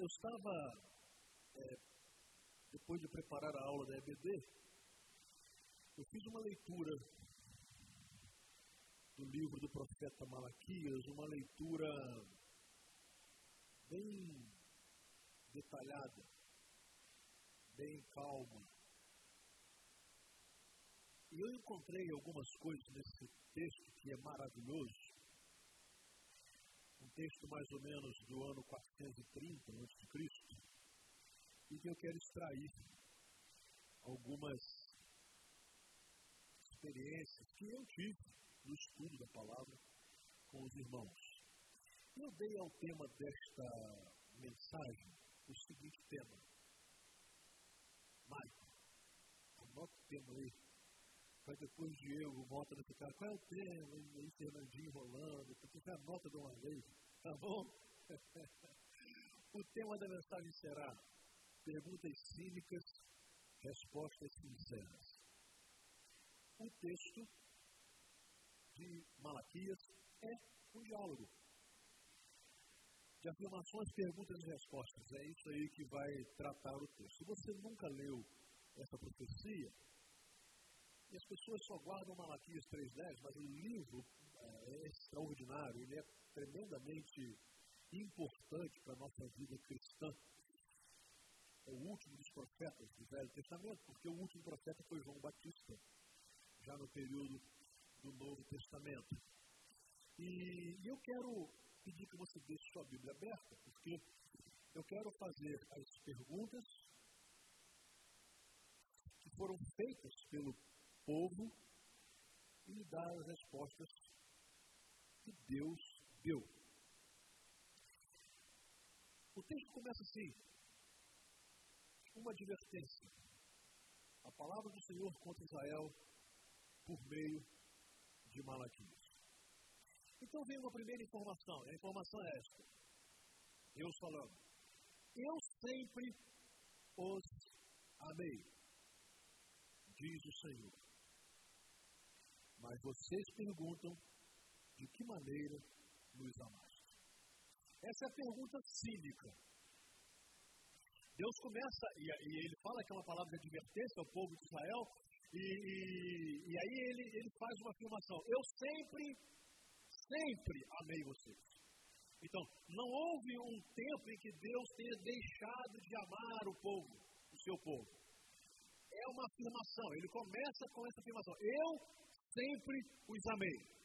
eu estava, é, depois de preparar a aula da EBD, eu fiz uma leitura do livro do profeta Malaquias, uma leitura bem detalhada, bem calma. E eu encontrei algumas coisas nesse texto que é maravilhoso. Um texto mais ou menos do ano 430 a.C. E que eu quero extrair algumas experiências que eu tive no estudo da palavra com os irmãos. Eu dei ao tema desta mensagem o seguinte tema. Maico, anota o tema aí. Para depois Diego volta nesse cara. Qual é o tema? E Fernandinho rolando. Porque você anota de uma vez. Tá bom? o tema da mensagem será perguntas cínicas, respostas sinceras. O texto de Malaquias é um diálogo de afirmações, perguntas e respostas. É isso aí que vai tratar o texto. Se você nunca leu essa profecia, e as pessoas só guardam Malaquias 3.10, mas o livro é, extraordinário, ele é tremendamente importante para a nossa vida cristã. É o último dos profetas do Velho Testamento, porque o último profeta foi João Batista, já no período do Novo Testamento. E, eu quero pedir que você deixe sua Bíblia aberta, porque eu quero fazer as perguntas que foram feitas pelo povo e dar as respostas que Deus deu. O texto começa assim: uma advertência. A palavra do Senhor contra Israel por meio de Malaquias. Então vem uma primeira informação, e a informação é esta. Deus falando. Eu sempre os amei, diz o Senhor. Mas vocês perguntam de que maneira nos amaste. Essa é a pergunta cínica. Deus começa, e, e ele fala que uma palavra de advertência ao povo de Israel, e, e, e aí ele, ele faz uma afirmação: Eu sempre, sempre amei vocês. Então, não houve um tempo em que Deus tenha deixado de amar o povo, o seu povo. É uma afirmação, ele começa com essa afirmação: Eu sempre os amei.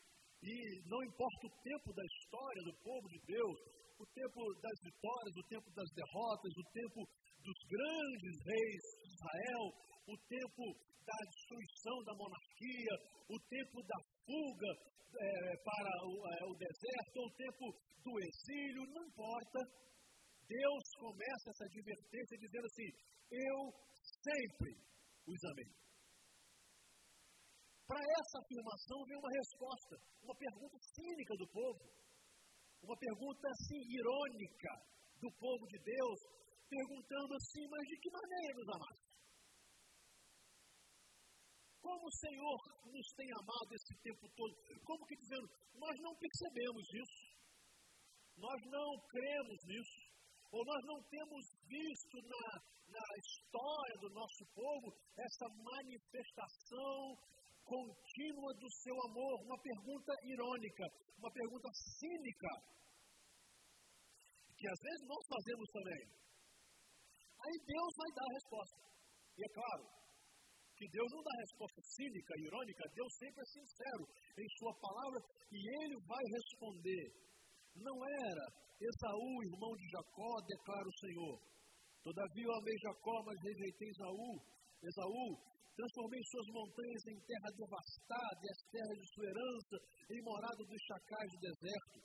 E não importa o tempo da história do povo de Deus, o tempo das vitórias, o tempo das derrotas, o tempo dos grandes reis de Israel, o tempo da destruição da monarquia, o tempo da fuga é, para o, é, o deserto, o tempo do exílio, não importa. Deus começa essa advertência dizendo assim: Eu sempre os amei. Para essa afirmação vem uma resposta, uma pergunta cínica do povo, uma pergunta assim irônica do povo de Deus, perguntando assim: Mas de que maneira nos amaste? Como o Senhor nos tem amado esse tempo todo. Como que dizendo, nós não percebemos isso. Nós não cremos nisso. Ou nós não temos visto na, na história do nosso povo essa manifestação contínua do seu amor. Uma pergunta irônica, uma pergunta cínica, que às vezes nós fazemos também. Aí Deus vai dar a resposta. E é claro, que Deus não dá resposta cínica, irônica, Deus sempre é sincero em Sua palavra e Ele vai responder. Não era Esaú, irmão de Jacó, declara o Senhor. Todavia eu amei Jacó, mas rejeitei Esaú. Esaú, transformei suas montanhas em terra devastada e as terras de sua herança em morada dos chacais do deserto.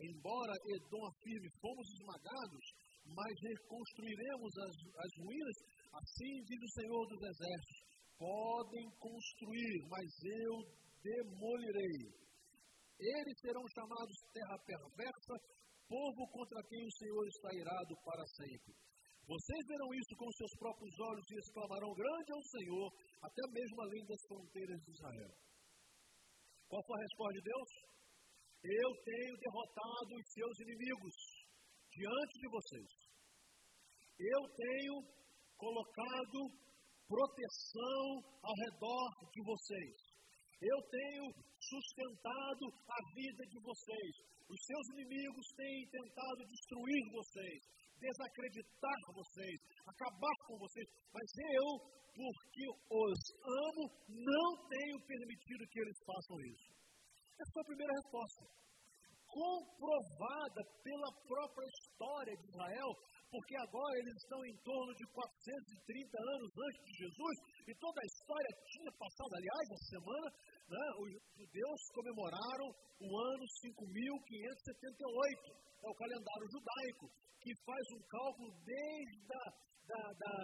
Embora Edom afirme, fomos esmagados, mas reconstruiremos as, as ruínas, assim diz o Senhor dos Exércitos podem construir, mas eu demolirei. Eles serão chamados terra perversa, povo contra quem o Senhor está irado para sempre. Vocês verão isso com seus próprios olhos e exclamarão: Grande é o Senhor, até mesmo além das fronteiras de Israel. Qual foi a resposta de Deus? Eu tenho derrotado os seus inimigos diante de vocês. eu tenho colocado proteção ao redor de vocês. Eu tenho sustentado a vida de vocês. Os seus inimigos têm tentado destruir vocês, desacreditar vocês, acabar com vocês. Mas eu, porque os amo, não tenho permitido que eles façam isso. Essa foi a primeira resposta. Comprovada pela própria história de Israel, porque agora eles estão em torno de 430 anos antes de Jesus, e toda a história tinha passado, aliás, essa semana, né, os judeus comemoraram o ano 5578, é o calendário judaico, que faz um cálculo desde a da, da,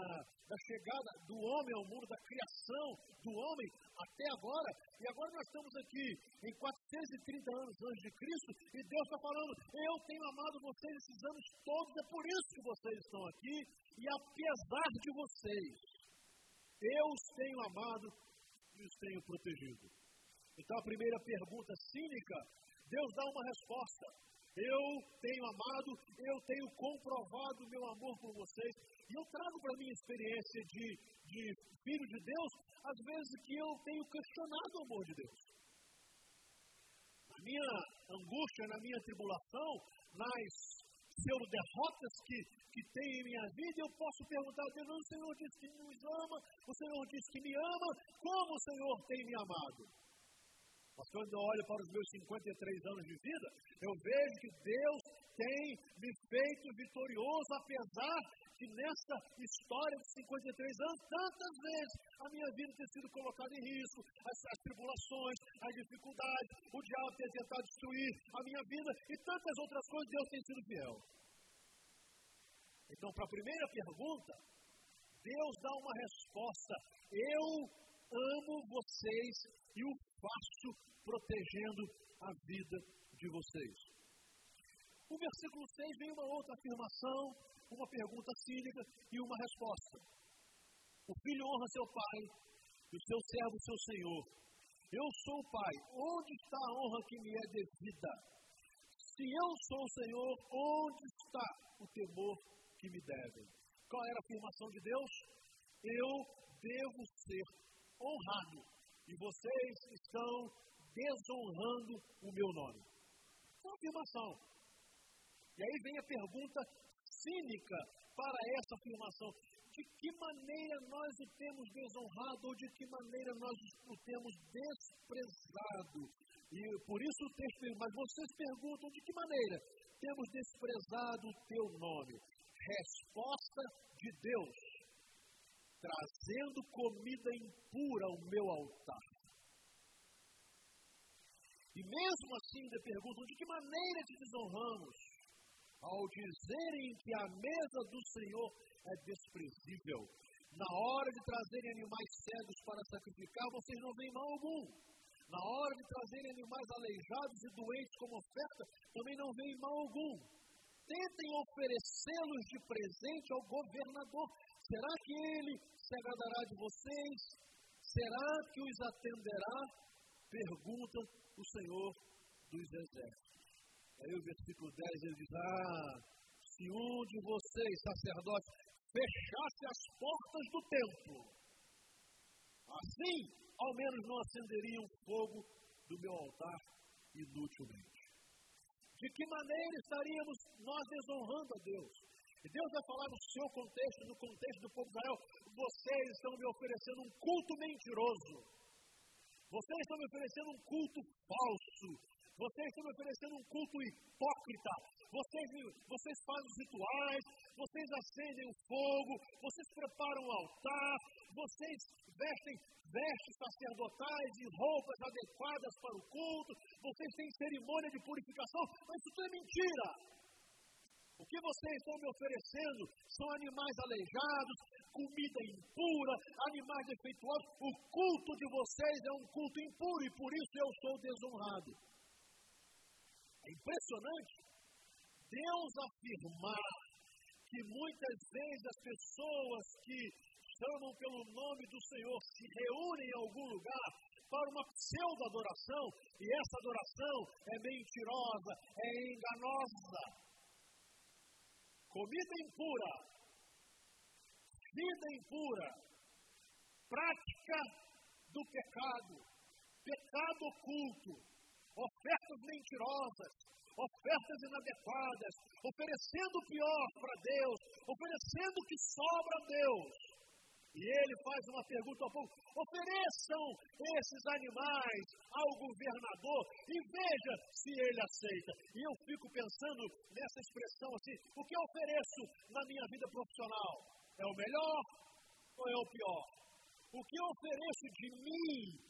da, chegada do homem ao mundo, da criação do homem até agora. E agora nós estamos aqui em 430 anos antes de Cristo e Deus está falando: Eu tenho amado vocês esses anos todos, é por isso que vocês estão aqui. E apesar de vocês, eu os tenho amado e os tenho protegido. Então a primeira pergunta cínica, Deus dá uma resposta. Eu tenho amado, eu tenho comprovado o meu amor por vocês. E eu trago para minha experiência de, de filho de Deus, às vezes que eu tenho questionado o amor de Deus. Minha angústia, na minha tribulação, nas pseudo-derrotas que, que tem em minha vida, eu posso perguntar a Deus, o Senhor disse que nos ama, o Senhor disse que me ama, como o Senhor tem me amado? Mas quando eu olho para os meus 53 anos de vida, eu vejo que Deus tem me feito vitorioso, apesar que nessa história de 53 anos, tantas vezes a minha vida tem sido colocada em risco, as, as tribulações, as dificuldades, o diabo tem tentado destruir a minha vida e tantas outras coisas, Deus tem sido fiel. Então, para a primeira pergunta, Deus dá uma resposta. Eu amo vocês e o faço protegendo a vida de vocês. O versículo 6 vem uma outra afirmação, uma pergunta cínica e uma resposta. O filho honra seu pai e o seu servo seu senhor. Eu sou o pai, onde está a honra que me é devida? Se eu sou o Senhor, onde está o temor que me deve? Qual era a afirmação de Deus? Eu devo ser honrado e vocês estão desonrando o meu nome. Uma afirmação. E aí vem a pergunta cínica para essa afirmação. De que maneira nós o temos desonrado ou de que maneira nós o temos desprezado? E por isso o texto, mas vocês perguntam de que maneira temos desprezado o teu nome? Resposta de Deus, trazendo comida impura ao meu altar. E mesmo assim ainda perguntam de que maneira te desonramos? Ao dizerem que a mesa do Senhor é desprezível. Na hora de trazerem animais cegos para sacrificar, vocês não veem mal algum. Na hora de trazerem animais aleijados e doentes como oferta, também não veem mal algum. Tentem oferecê-los de presente ao governador. Será que ele se agradará de vocês? Será que os atenderá? Pergunta o Senhor dos Exércitos. Aí o versículo 10 ele diz: Ah, se um de vocês, sacerdotes, fechasse as portas do templo, assim ao menos não acenderia um fogo do meu altar inutilmente. De que maneira estaríamos nós desonrando a Deus? E Deus vai falar no seu contexto, no contexto do povo de Israel: vocês estão me oferecendo um culto mentiroso. Vocês estão me oferecendo um culto falso. Vocês estão me oferecendo um culto hipócrita. Vocês, vocês fazem os rituais, vocês acendem o fogo, vocês preparam o altar, vocês vestem vestes sacerdotais e roupas adequadas para o culto, vocês têm cerimônia de purificação, mas isso tudo é mentira. O que vocês estão me oferecendo são animais aleijados, comida impura, animais defeituosos. O culto de vocês é um culto impuro e por isso eu sou desonrado. Impressionante Deus afirmar que muitas vezes as pessoas que chamam pelo nome do Senhor se reúnem em algum lugar para uma pseudo-adoração, e essa adoração é mentirosa, é enganosa. Comida impura, vida impura, prática do pecado, pecado oculto, ofertas mentirosas, ofertas inadequadas, oferecendo o pior para Deus, oferecendo o que sobra a Deus. E ele faz uma pergunta ao povo: ofereçam esses animais ao governador e veja se ele aceita. E eu fico pensando nessa expressão assim: o que eu ofereço na minha vida profissional? É o melhor ou é o pior? O que eu ofereço de mim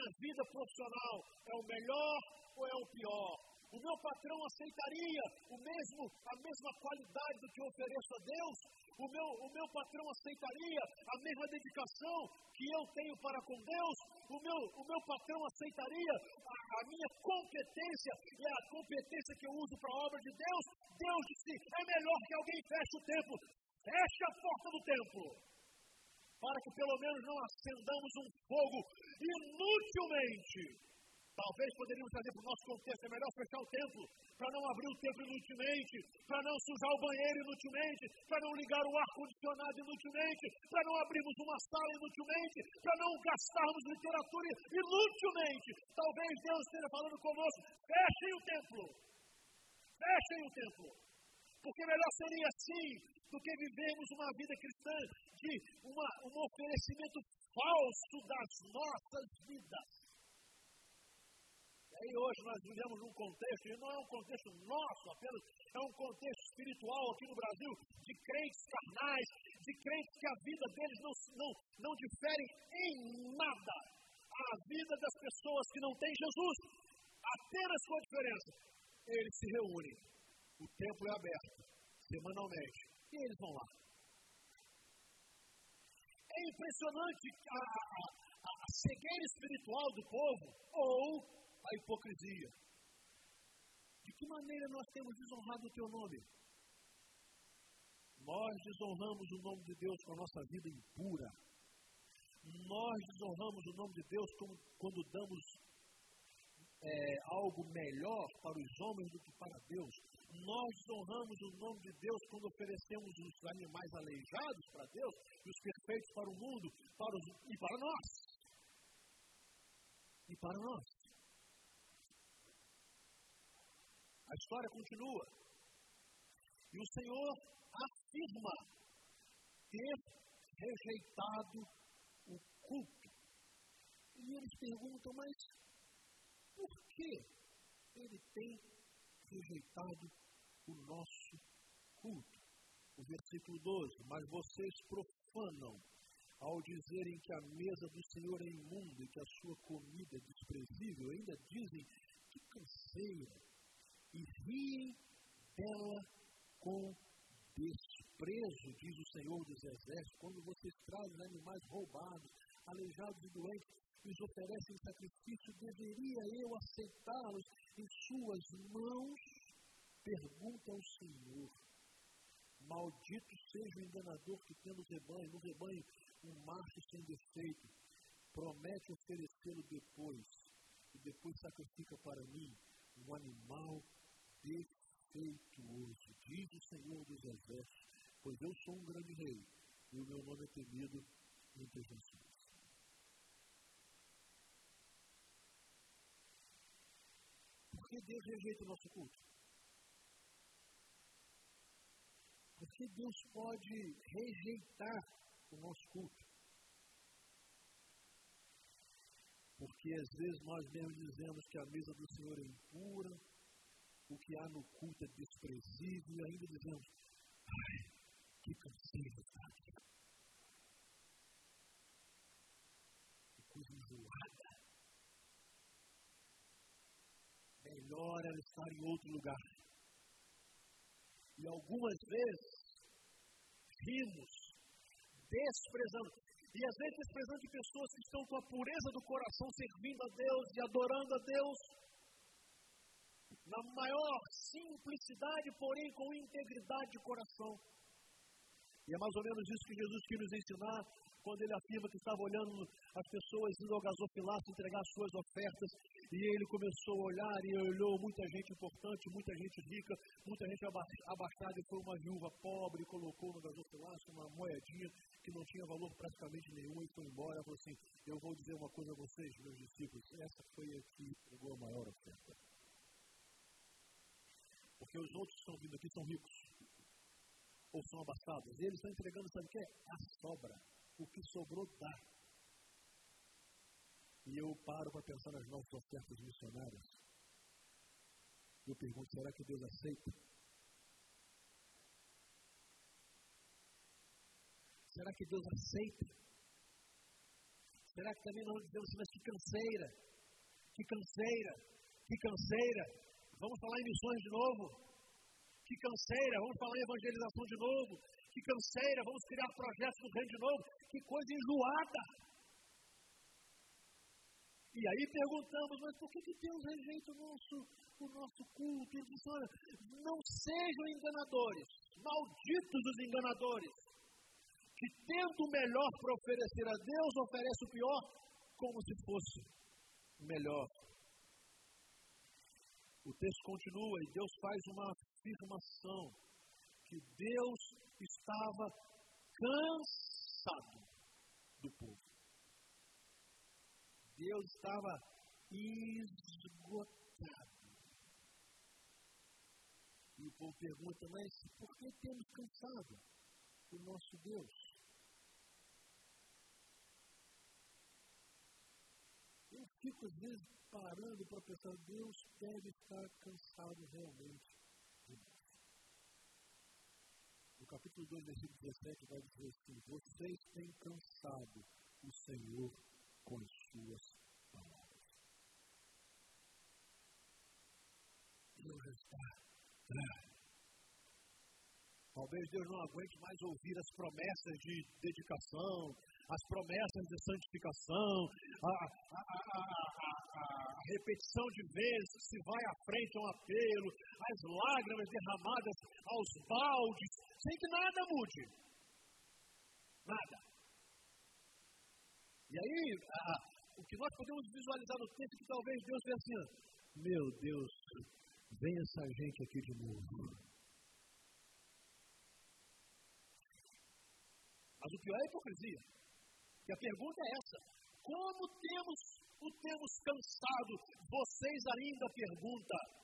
minha vida profissional é o melhor ou é o pior? O meu patrão aceitaria o mesmo, a mesma qualidade do que eu ofereço a Deus? O meu, o meu patrão aceitaria a mesma dedicação que eu tenho para com Deus? O meu, o meu patrão aceitaria a, a minha competência e a competência que eu uso para a obra de Deus? Deus disse: é melhor que alguém feche o templo. Feche a porta do templo. Para que pelo menos não acendamos um fogo inutilmente Talvez poderíamos trazer para o nosso contexto, é melhor fechar o templo, para não abrir o templo inutilmente, para não sujar o banheiro inutilmente, para não ligar o ar-condicionado inutilmente, para não abrirmos uma sala inutilmente, para não gastarmos literatura inutilmente. Talvez Deus esteja falando conosco, fechem o templo. Fechem o templo. Porque melhor seria assim do que vivermos uma vida cristã de uma, um oferecimento falso das nossas vidas aí hoje nós vivemos num contexto, e não é um contexto nosso apenas, é um contexto espiritual aqui no Brasil, de crentes carnais, de crentes que a vida deles não, não, não difere em nada a vida das pessoas que não têm Jesus. Apenas com a diferença. Eles se reúnem, o templo é aberto, semanalmente, e eles vão lá. É impressionante a, a, a cegueira espiritual do povo, ou a hipocrisia. De que maneira nós temos desonrado o teu nome? Nós desonramos o nome de Deus com a nossa vida impura. Nós desonramos o nome de Deus quando damos é, algo melhor para os homens do que para Deus. Nós desonramos o nome de Deus quando oferecemos os animais aleijados para Deus e os perfeitos para o mundo para os, e para nós. E para nós. A história continua. E o Senhor afirma ter rejeitado o culto. E eles perguntam, mas por que ele tem rejeitado o nosso culto? O versículo 12: Mas vocês profanam ao dizerem que a mesa do Senhor é imunda e que a sua comida é desprezível, ainda dizem que canseira e riem dela com desprezo, diz o Senhor dos Exércitos, quando vocês trazem animais roubados, aleijados e doentes, e os oferecem em sacrifício, deveria eu aceitá-los em suas mãos? Pergunta ao Senhor. Maldito seja o enganador que tem no rebanho, no rebanho um macho sem defeito, promete oferecê-lo depois, e depois sacrifica para mim um animal defeituoso, diz o Senhor dos Exércitos, pois eu sou um grande rei e o meu nome é temido entre as. Por que Deus rejeita o nosso culto? Por que Deus pode rejeitar o nosso culto? Porque às vezes nós mesmos dizemos que a mesa do Senhor é impura, o que há no culto é desprezível e ainda dizemos, ai, que canseiro está. Que coisa enjoada. Melhor ela estar em outro lugar. E algumas vezes rimos, desprezando. E às vezes desprezando de pessoas que estão com a pureza do coração servindo a Deus e adorando a Deus na maior simplicidade, porém com integridade de coração. E é mais ou menos isso que Jesus quis nos ensinar quando ele afirma que estava olhando as pessoas indo ao gasofilaço entregar suas ofertas, e ele começou a olhar e olhou muita gente importante, muita gente rica, muita gente abastada, e foi uma viúva pobre, colocou no gasofilaço uma moedinha que não tinha valor praticamente nenhum, e foi embora, falou assim, eu vou dizer uma coisa a vocês, meus discípulos, essa foi a que entregou a maior oferta. Porque os outros que estão vindo aqui são ricos, ou são abastados, eles estão entregando, sabe o que? A sobra o que sobrou dá. E eu paro para pensar nas nossas ofertas missionárias. Eu pergunto, será que Deus aceita? Será que Deus aceita? Será que também nós dizemos assim, mas que canseira, que canseira, que canseira. Vamos falar em missões de novo? Que canseira, vamos falar em evangelização de novo? Que canseira, vamos criar projetos do reino de novo? que coisa enjoada. E aí perguntamos, mas por que, que Deus rejeita o nosso, o nosso culto? Ele diz, olha, não sejam enganadores, malditos os enganadores, que tendo o melhor para oferecer a Deus, oferece o pior como se fosse melhor. O texto continua e Deus faz uma afirmação que Deus estava cansado do povo. Deus estava esgotado. E o povo pergunta, mas por que temos cansado o nosso Deus? Eu fico às vezes parando para pensar, Deus deve estar cansado realmente de nós. No capítulo 2, versículo 17, vai dizer assim: Vocês têm cansado o Senhor com as suas palavras. Deus está Talvez Deus não aguente mais ouvir as promessas de dedicação, as promessas de santificação, a, a, a, a, repetição de vezes se vai à frente a um apelo, as lágrimas derramadas aos baldes, sem que nada mude. Nada. E aí, o que nós podemos visualizar no texto é que talvez Deus pense assim, meu Deus, vem essa gente aqui de novo. Mas o pior é a hipocrisia. E a pergunta é essa: como temos o temos cansado? Vocês ainda perguntam.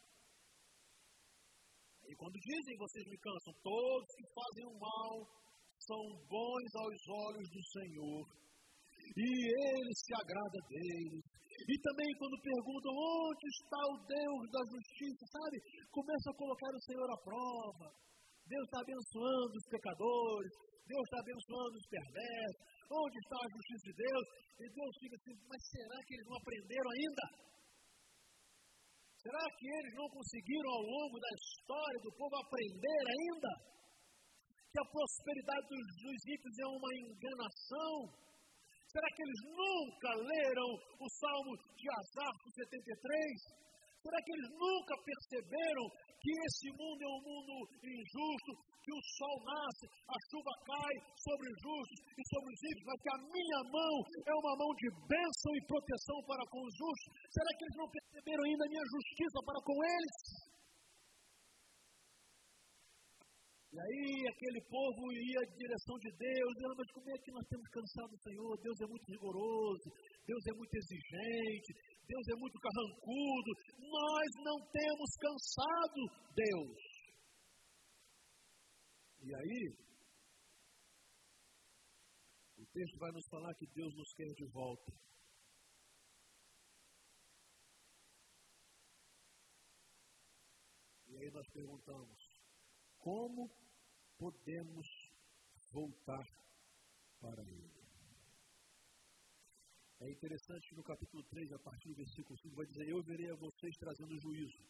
E quando dizem vocês me cansam, todos que fazem o mal são bons aos olhos do Senhor. E Ele se agrada deles. E também quando perguntam onde está o Deus da justiça, sabe? Começa a colocar o Senhor à prova. Deus está abençoando os pecadores, Deus está abençoando os perversos. Onde está a justiça de Deus? E Deus fica assim, mas será que eles não aprenderam ainda? Será que eles não conseguiram ao longo da história do povo aprender ainda? Que a prosperidade dos, dos é uma enganação? Será que eles nunca leram o Salmo de Azar 73? Será que eles nunca perceberam que esse mundo é um mundo injusto, que o sol nasce, a chuva cai sobre os justos e sobre os ímpios, mas que a minha mão é uma mão de bênção e proteção para com os justos? Será que eles não perceberam ainda a minha justiça para com eles? E aí aquele povo ia em direção de Deus, dizendo, mas como é que nós temos cansado do Senhor? Deus é muito rigoroso, Deus é muito exigente, Deus é muito carrancudo. Nós não temos cansado Deus. E aí, o texto vai nos falar que Deus nos quer de volta. E aí nós perguntamos: como podemos voltar para Ele? É interessante que no capítulo 3, a partir do versículo 5, vai dizer: Eu verei a vocês trazendo juízo.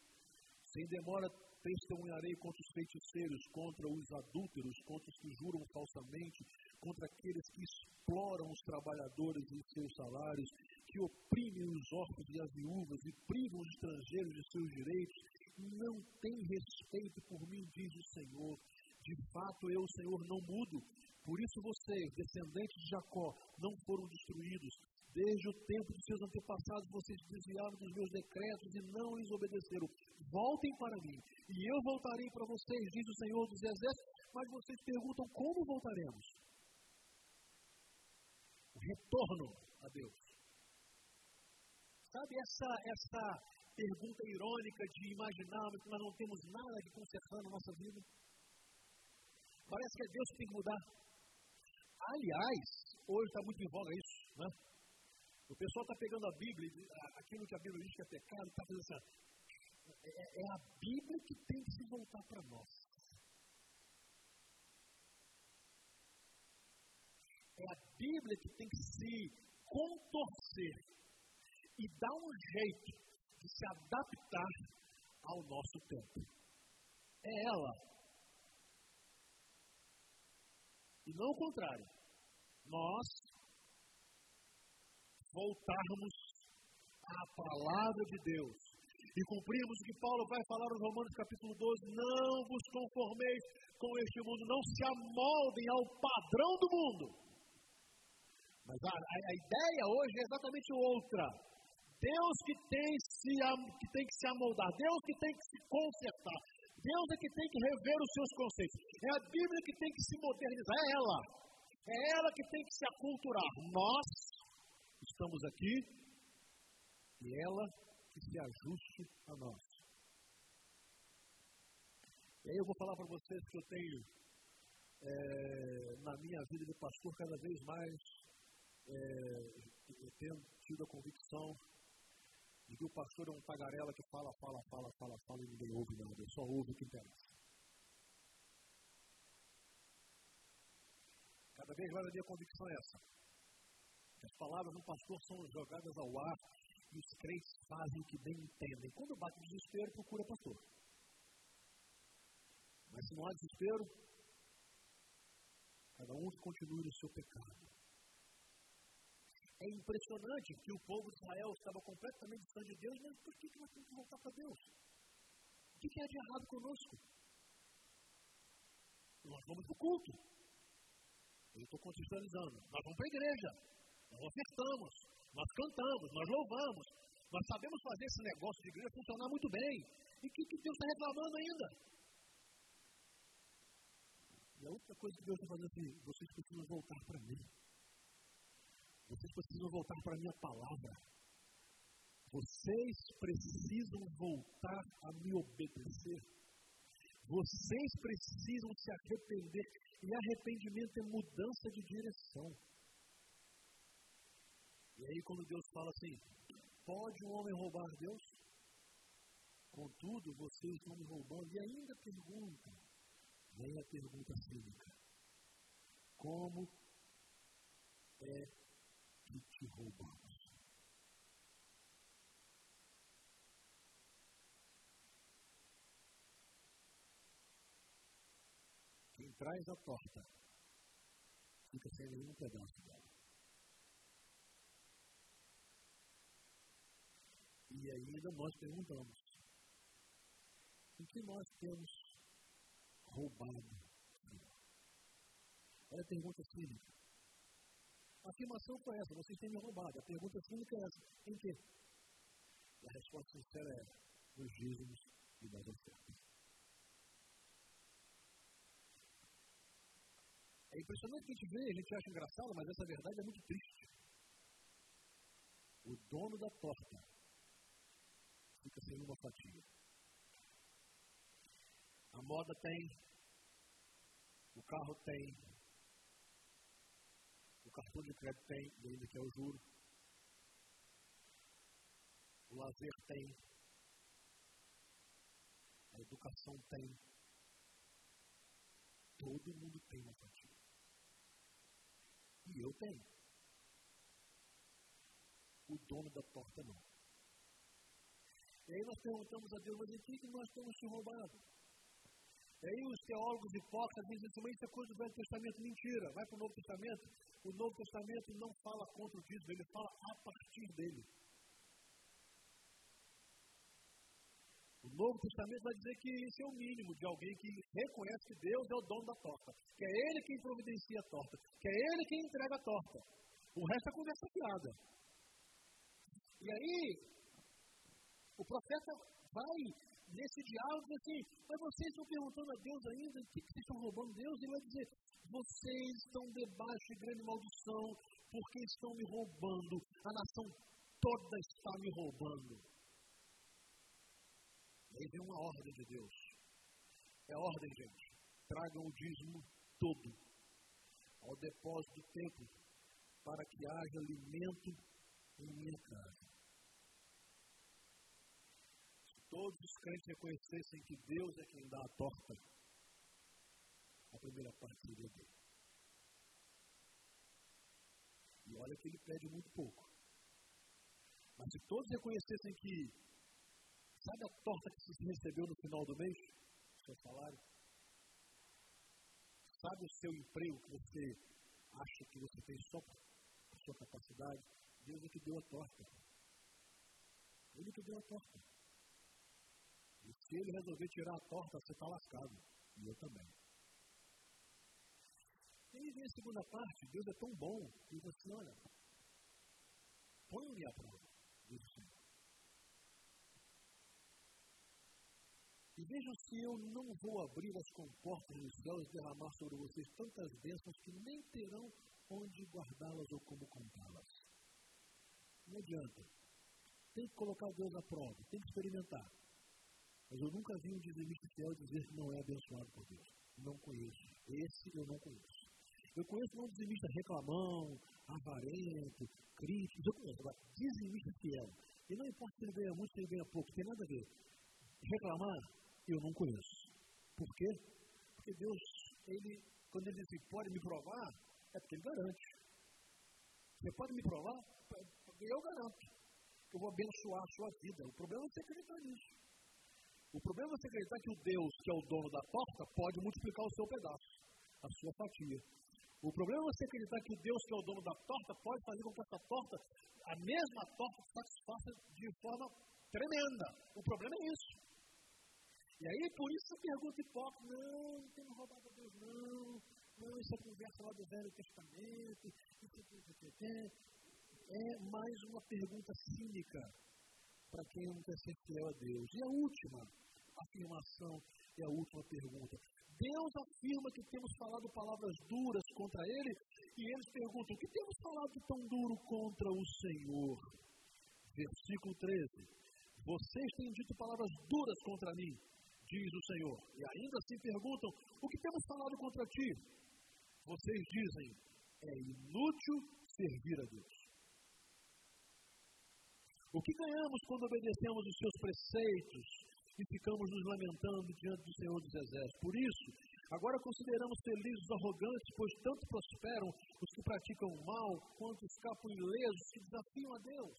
Sem demora, testemunharei contra os feiticeiros, contra os adúlteros, contra os que juram falsamente, contra aqueles que exploram os trabalhadores em seus salários, que oprimem os órfãos e as viúvas e privam os estrangeiros de seus direitos. Não tem respeito por mim, diz o Senhor De fato, eu, Senhor, não mudo. Por isso vocês, descendentes de Jacó, não foram destruídos. Desde o tempo de seus antepassados, vocês desviaram dos meus decretos e não lhes obedeceram. Voltem para mim, e eu voltarei para vocês, diz o Senhor dos Exércitos. Mas vocês perguntam como voltaremos? Retorno a Deus. Sabe essa, essa pergunta irônica de imaginarmos que nós não temos nada de consertar na nossa vida? Parece que é Deus que tem que mudar. Aliás, hoje está muito em voga isso, né? O pessoal está pegando a Bíblia, aquilo que a Bíblia diz que é pecado, está fazendo assim, é, é, é a Bíblia que tem que se voltar para nós. É a Bíblia que tem que se contorcer e dar um jeito de se adaptar ao nosso tempo. É ela. E não o contrário nós voltarmos à palavra de Deus e cumprirmos o que Paulo vai falar nos Romanos capítulo 12, não vos conformeis com este mundo, não se amoldem ao padrão do mundo. Mas a, a, a ideia hoje é exatamente outra. Deus que tem, se, que tem que se amoldar, Deus que tem que se consertar, Deus é que tem que rever os seus conceitos. É a Bíblia que tem que se modernizar, é ela. É ela que tem que se aculturar. Nós estamos aqui e ela que se ajuste a nós. E aí eu vou falar para vocês que eu tenho é, na minha vida de pastor cada vez mais é, eu tenho tido a convicção de que o pastor é um tagarela que fala, fala, fala, fala, fala e ninguém ouve nada, só ouve o que interessa. Cada vez mais a minha convicção é essa. As palavras do pastor são jogadas ao ar e os crentes fazem o que bem entendem. Quando bate desespero, procura pastor. Mas se não há desespero, cada um continue no seu pecado. É impressionante que o povo de Israel estava completamente distante de Deus, mas por que, nós temos que voltar para Deus? O que é de errado conosco? Nós vamos para o culto. Eu estou contextualizando. Nós vamos para a igreja, nós ofertamos, nós cantamos, nós louvamos. Nós sabemos fazer esse negócio de igreja funcionar muito bem. E o que, que Deus está reclamando ainda? E a outra coisa que Deus está fazendo é assim, vocês precisam voltar para mim. Vocês precisam voltar para a minha palavra. Vocês precisam voltar a me obedecer. Vocês precisam se arrepender e arrependimento é mudança de direção. E aí, quando Deus fala assim: pode um homem roubar Deus? Contudo, vocês estão me roubando. E ainda pergunta: vem a pergunta cínica: como é que te roubamos? traz a torta fica sem nenhum pedaço dela. E ainda nós perguntamos: o que nós temos roubado? Olha a pergunta cínica. A afirmação foi essa: vocês têm me roubado. A pergunta cínica é essa: em quê? E a resposta sincera é: nos dízimos e nas ofertas. É impressionante que a gente vê, a gente acha engraçado, mas essa verdade é muito triste. O dono da torta fica sem uma fatia. A moda tem, o carro tem, o cartão de crédito tem, ainda que é o juro. O lazer tem, a educação tem. Todo mundo tem uma fatia. E eu tenho. O dono da porta não. E aí nós perguntamos a Deus, mas em que nós temos te roubado? E aí os teólogos hipócritas dizem assim, mas isso é coisa do Velho Testamento. Mentira, vai para o Novo Testamento. O Novo Testamento não fala contra o dízimo, ele fala a partir dele. O Novo Testamento vai dizer que isso é o mínimo de alguém que reconhece que Deus é o dono da torta, que é Ele quem providencia a torta, que é Ele quem entrega a torta. O resto é conversa fiada. E aí, o profeta vai nesse diálogo assim, mas vocês estão perguntando a Deus ainda, o que, que vocês estão roubando Deus? Ele vai dizer, vocês estão debaixo de grande maldição, porque estão me roubando, a nação toda está me roubando. Aí vem uma ordem de Deus. É ordem, gente. Tragam o dízimo todo ao depósito do templo, para que haja alimento em minha casa. Se todos os crentes reconhecessem que Deus é quem dá a torta, a primeira parte seria dele. E olha que ele pede muito pouco. Mas se todos reconhecessem que, sabe a torta que você recebeu no final do mês? Seu salário? Sabe o seu emprego que você acha que você tem só por sua capacidade? Deus é que deu a torta. Ele que deu a torta. Se ele resolver tirar a torta, você está lascado. E eu também. E aí vem a segunda parte, Deus é tão bom, que você, olha, põe-me à prova, diz o Senhor. E vejam se eu não vou abrir as comportas dos céus e derramar sobre vocês tantas bênçãos que nem terão onde guardá-las ou como contá-las. Não adianta. Tem que colocar Deus à prova, tem que experimentar. Mas eu nunca vi um dizimista fiel dizer que não é abençoado por Deus. Não conheço. Esse eu não conheço. Eu conheço um dizimista reclamão, avarento, crítico, eu conheço. Agora, dizimista fiel. E não importa se ele ganha muito, se ele ganha pouco, tem nada a ver. Reclamar, eu não conheço. Por quê? Porque Deus, ele, quando ele diz pode me provar, é porque ele garante. Você pode me provar? Eu garanto. Eu vou abençoar a sua vida. O problema é você acreditar nisso. O problema é você acreditar que o Deus, que é o dono da torta, pode multiplicar o seu pedaço, a sua fatia. O problema é você acreditar que o Deus que é o dono da torta pode fazer com que essa torta, a mesma torta, satisfaça de forma tremenda. O problema é isso. E aí, por isso a pergunta hipócrita, não, não tem roubado a Deus, não, não, isso é conversa lá do Velho Testamento, isso é, é mais uma pergunta cínica para quem não quer ser fiel a Deus. E a última afirmação é a última pergunta. Deus afirma que temos falado palavras duras contra ele, e eles perguntam: o que temos falado tão duro contra o Senhor? Versículo 13: Vocês têm dito palavras duras contra mim, diz o Senhor, e ainda assim perguntam: o que temos falado contra ti? Vocês dizem: é inútil servir a Deus. O que ganhamos quando obedecemos os seus preceitos e ficamos nos lamentando diante do Senhor dos Exércitos. Por isso, agora consideramos felizes os arrogantes, pois tanto prosperam os que praticam o mal, quanto escapam ilesos que desafiam a Deus.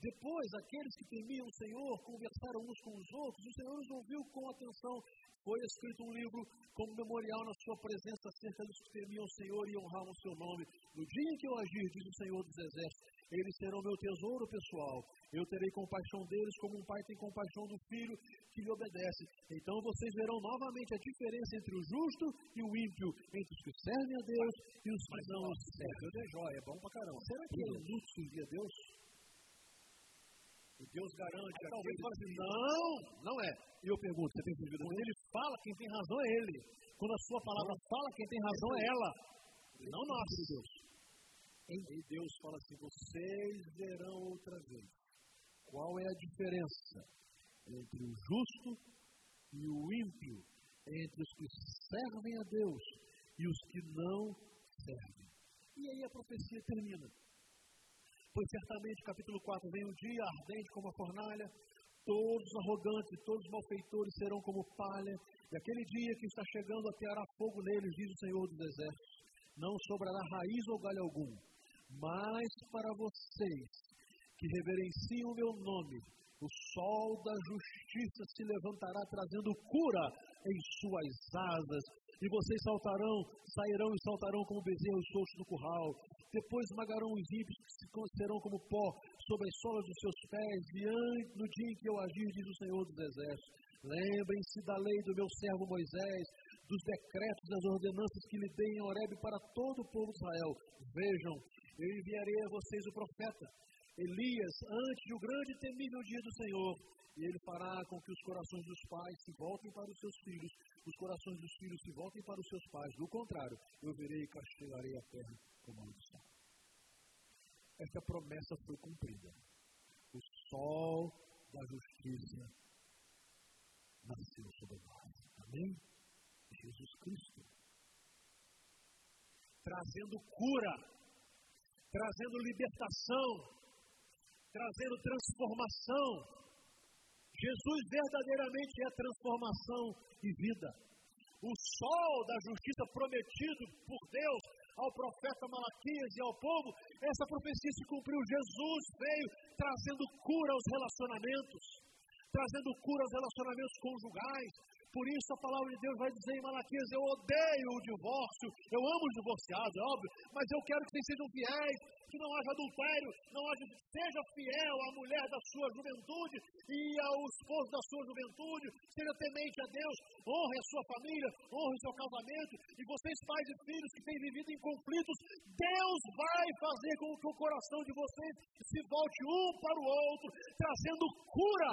Depois, aqueles que temiam o Senhor conversaram uns com os outros, o Senhor os ouviu com atenção. Foi escrito um livro como memorial na sua presença acerca dos que temiam o Senhor e honravam o seu nome. No dia em que eu agir, diz o Senhor dos Exércitos, eles serão meu tesouro pessoal. Eu terei compaixão deles como um pai tem compaixão do filho que lhe obedece. Então vocês verão novamente a diferença entre o justo e o ímpio, entre os que servem a Deus e os que não os servem. Deus é joia, é bom pra caramba. Será que é inútil servir a Deus? E Deus garante. Aí, talvez fale assim, não, não é. E eu pergunto, você tem servido? Quando ele fala, quem tem razão é ele. Quando a sua palavra fala, quem tem razão é ela. Não nós, Deus. E Deus fala assim: vocês verão outra vez. Qual é a diferença entre o justo e o ímpio, entre os que servem a Deus e os que não servem? E aí a profecia termina. Pois certamente, capítulo 4, vem um dia ardente como a fornalha, todos os arrogantes, todos os malfeitores serão como palha, e aquele dia que está chegando ateará fogo neles, diz o Senhor dos Exércitos. Não sobrará raiz ou galho algum, mas para vocês que reverenciam o meu nome, o sol da justiça se levantará trazendo cura em suas asas, E vocês saltarão, sairão e saltarão como bezerros soltos do curral. Depois esmagarão os ímpios que serão como pó sobre as solas dos seus pés. E no dia em que eu agir, diz o Senhor dos Exércitos. Lembrem-se da lei do meu servo Moisés, dos decretos, das ordenanças que lhe dei em Horeb para todo o povo de Israel. Vejam, eu enviarei a vocês o profeta Elias antes do grande e temível dia do Senhor. E ele fará com que os corações dos pais se voltem para os seus filhos, os corações dos filhos se voltem para os seus pais. Do contrário, eu verei e castigarei a terra com maldição. Esta promessa foi cumprida. O sol da justiça nasceu sobre nós. Amém? Jesus Cristo. Trazendo cura, trazendo libertação, trazendo transformação. Jesus verdadeiramente é transformação e vida. O sol da justiça prometido por Deus ao profeta Malaquias e ao povo, essa profecia se cumpriu. Jesus veio trazendo cura aos relacionamentos, trazendo cura aos relacionamentos conjugais, por isso a palavra de Deus vai dizer em Malaquias: Eu odeio o divórcio, eu amo os divorciados, é óbvio, mas eu quero que vocês sejam fiéis, que não haja adultério, não haja, seja fiel à mulher da sua juventude e ao esposo da sua juventude, seja temente a Deus, honre a sua família, honre o seu casamento, e vocês, pais e filhos que têm vivido em conflitos, Deus vai fazer com que o coração de vocês se volte um para o outro, trazendo cura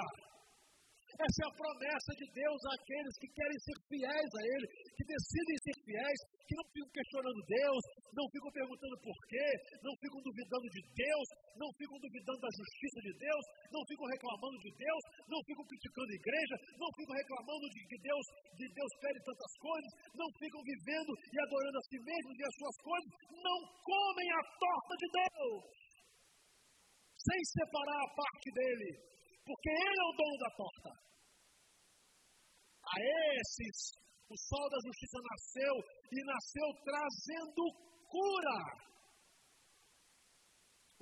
essa é a promessa de Deus àqueles que querem ser fiéis a Ele, que decidem ser fiéis, que não ficam questionando Deus, não ficam perguntando por quê, não ficam duvidando de Deus, não ficam duvidando da justiça de Deus, não ficam reclamando de Deus, não ficam criticando a igreja, não ficam reclamando de que Deus, de Deus pede tantas coisas, não ficam vivendo e adorando a si mesmos e as suas coisas, não comem a torta de Deus, sem separar a parte dele, porque ele é o dono da torta. A esses, o sol da justiça nasceu e nasceu trazendo cura.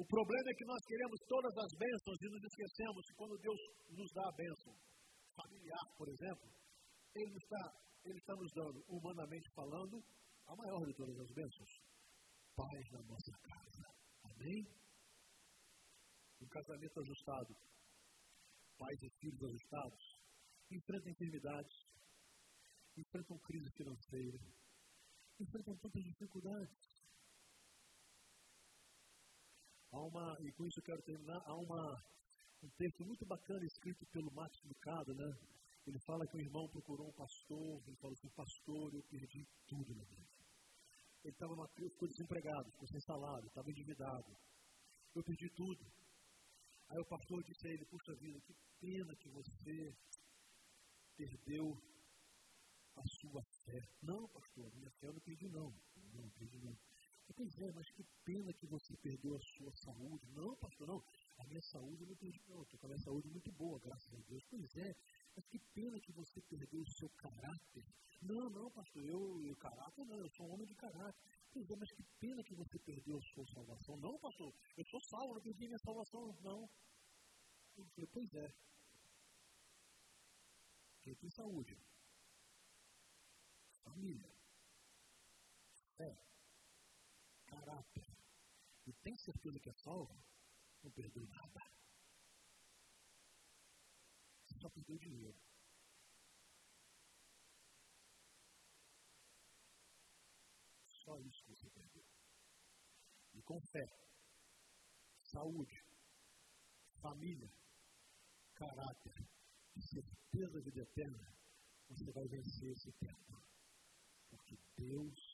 O problema é que nós queremos todas as bênçãos e nos esquecemos que quando Deus nos dá a bênção familiar, por exemplo, Ele está, ele está nos dando, humanamente falando, a maior de todas as bênçãos: paz na nossa casa. Amém? Um casamento ajustado, pais e filhos ajustados, enfrentam enfermidades, enfrentam crise financeira, enfrentam tantas dificuldades. Há uma, e com isso eu quero terminar, há uma, um texto muito bacana escrito pelo Matos Lucado, né? Ele fala que o irmão procurou um pastor, ele falou assim, pastor, eu perdi tudo na vida. Ele estava numa crise, ficou desempregado, ficou sem salário, estava endividado. Eu perdi tudo. Aí o pastor disse a ele, puxa vida, que pena que você perdeu a sua fé. Não, pastor, minha fé eu não perdi, não. Não, perdi, não. Pois é, mas que pena que você perdeu a sua saúde. Não, pastor, não. A minha saúde eu não perdi, não. Estou com a minha saúde muito boa, graças a Deus. Pois é, mas que pena que você perdeu o seu caráter. Não, não, pastor, eu, eu caráter não, eu sou um homem de caráter. Pois é, mas que pena que você perdeu a sua salvação. Não, pastor, eu sou salvo, não perdi minha salvação. Não. Eu falei, pois é, quem tem saúde, família, fé, caráter, e tem certeza que é salvo, não perdeu nada. Só perdeu dinheiro. Só isso que você perdeu. E com fé, saúde, família, caráter, certeza de vida eterna, você vai vencer esse tempo. Porque Deus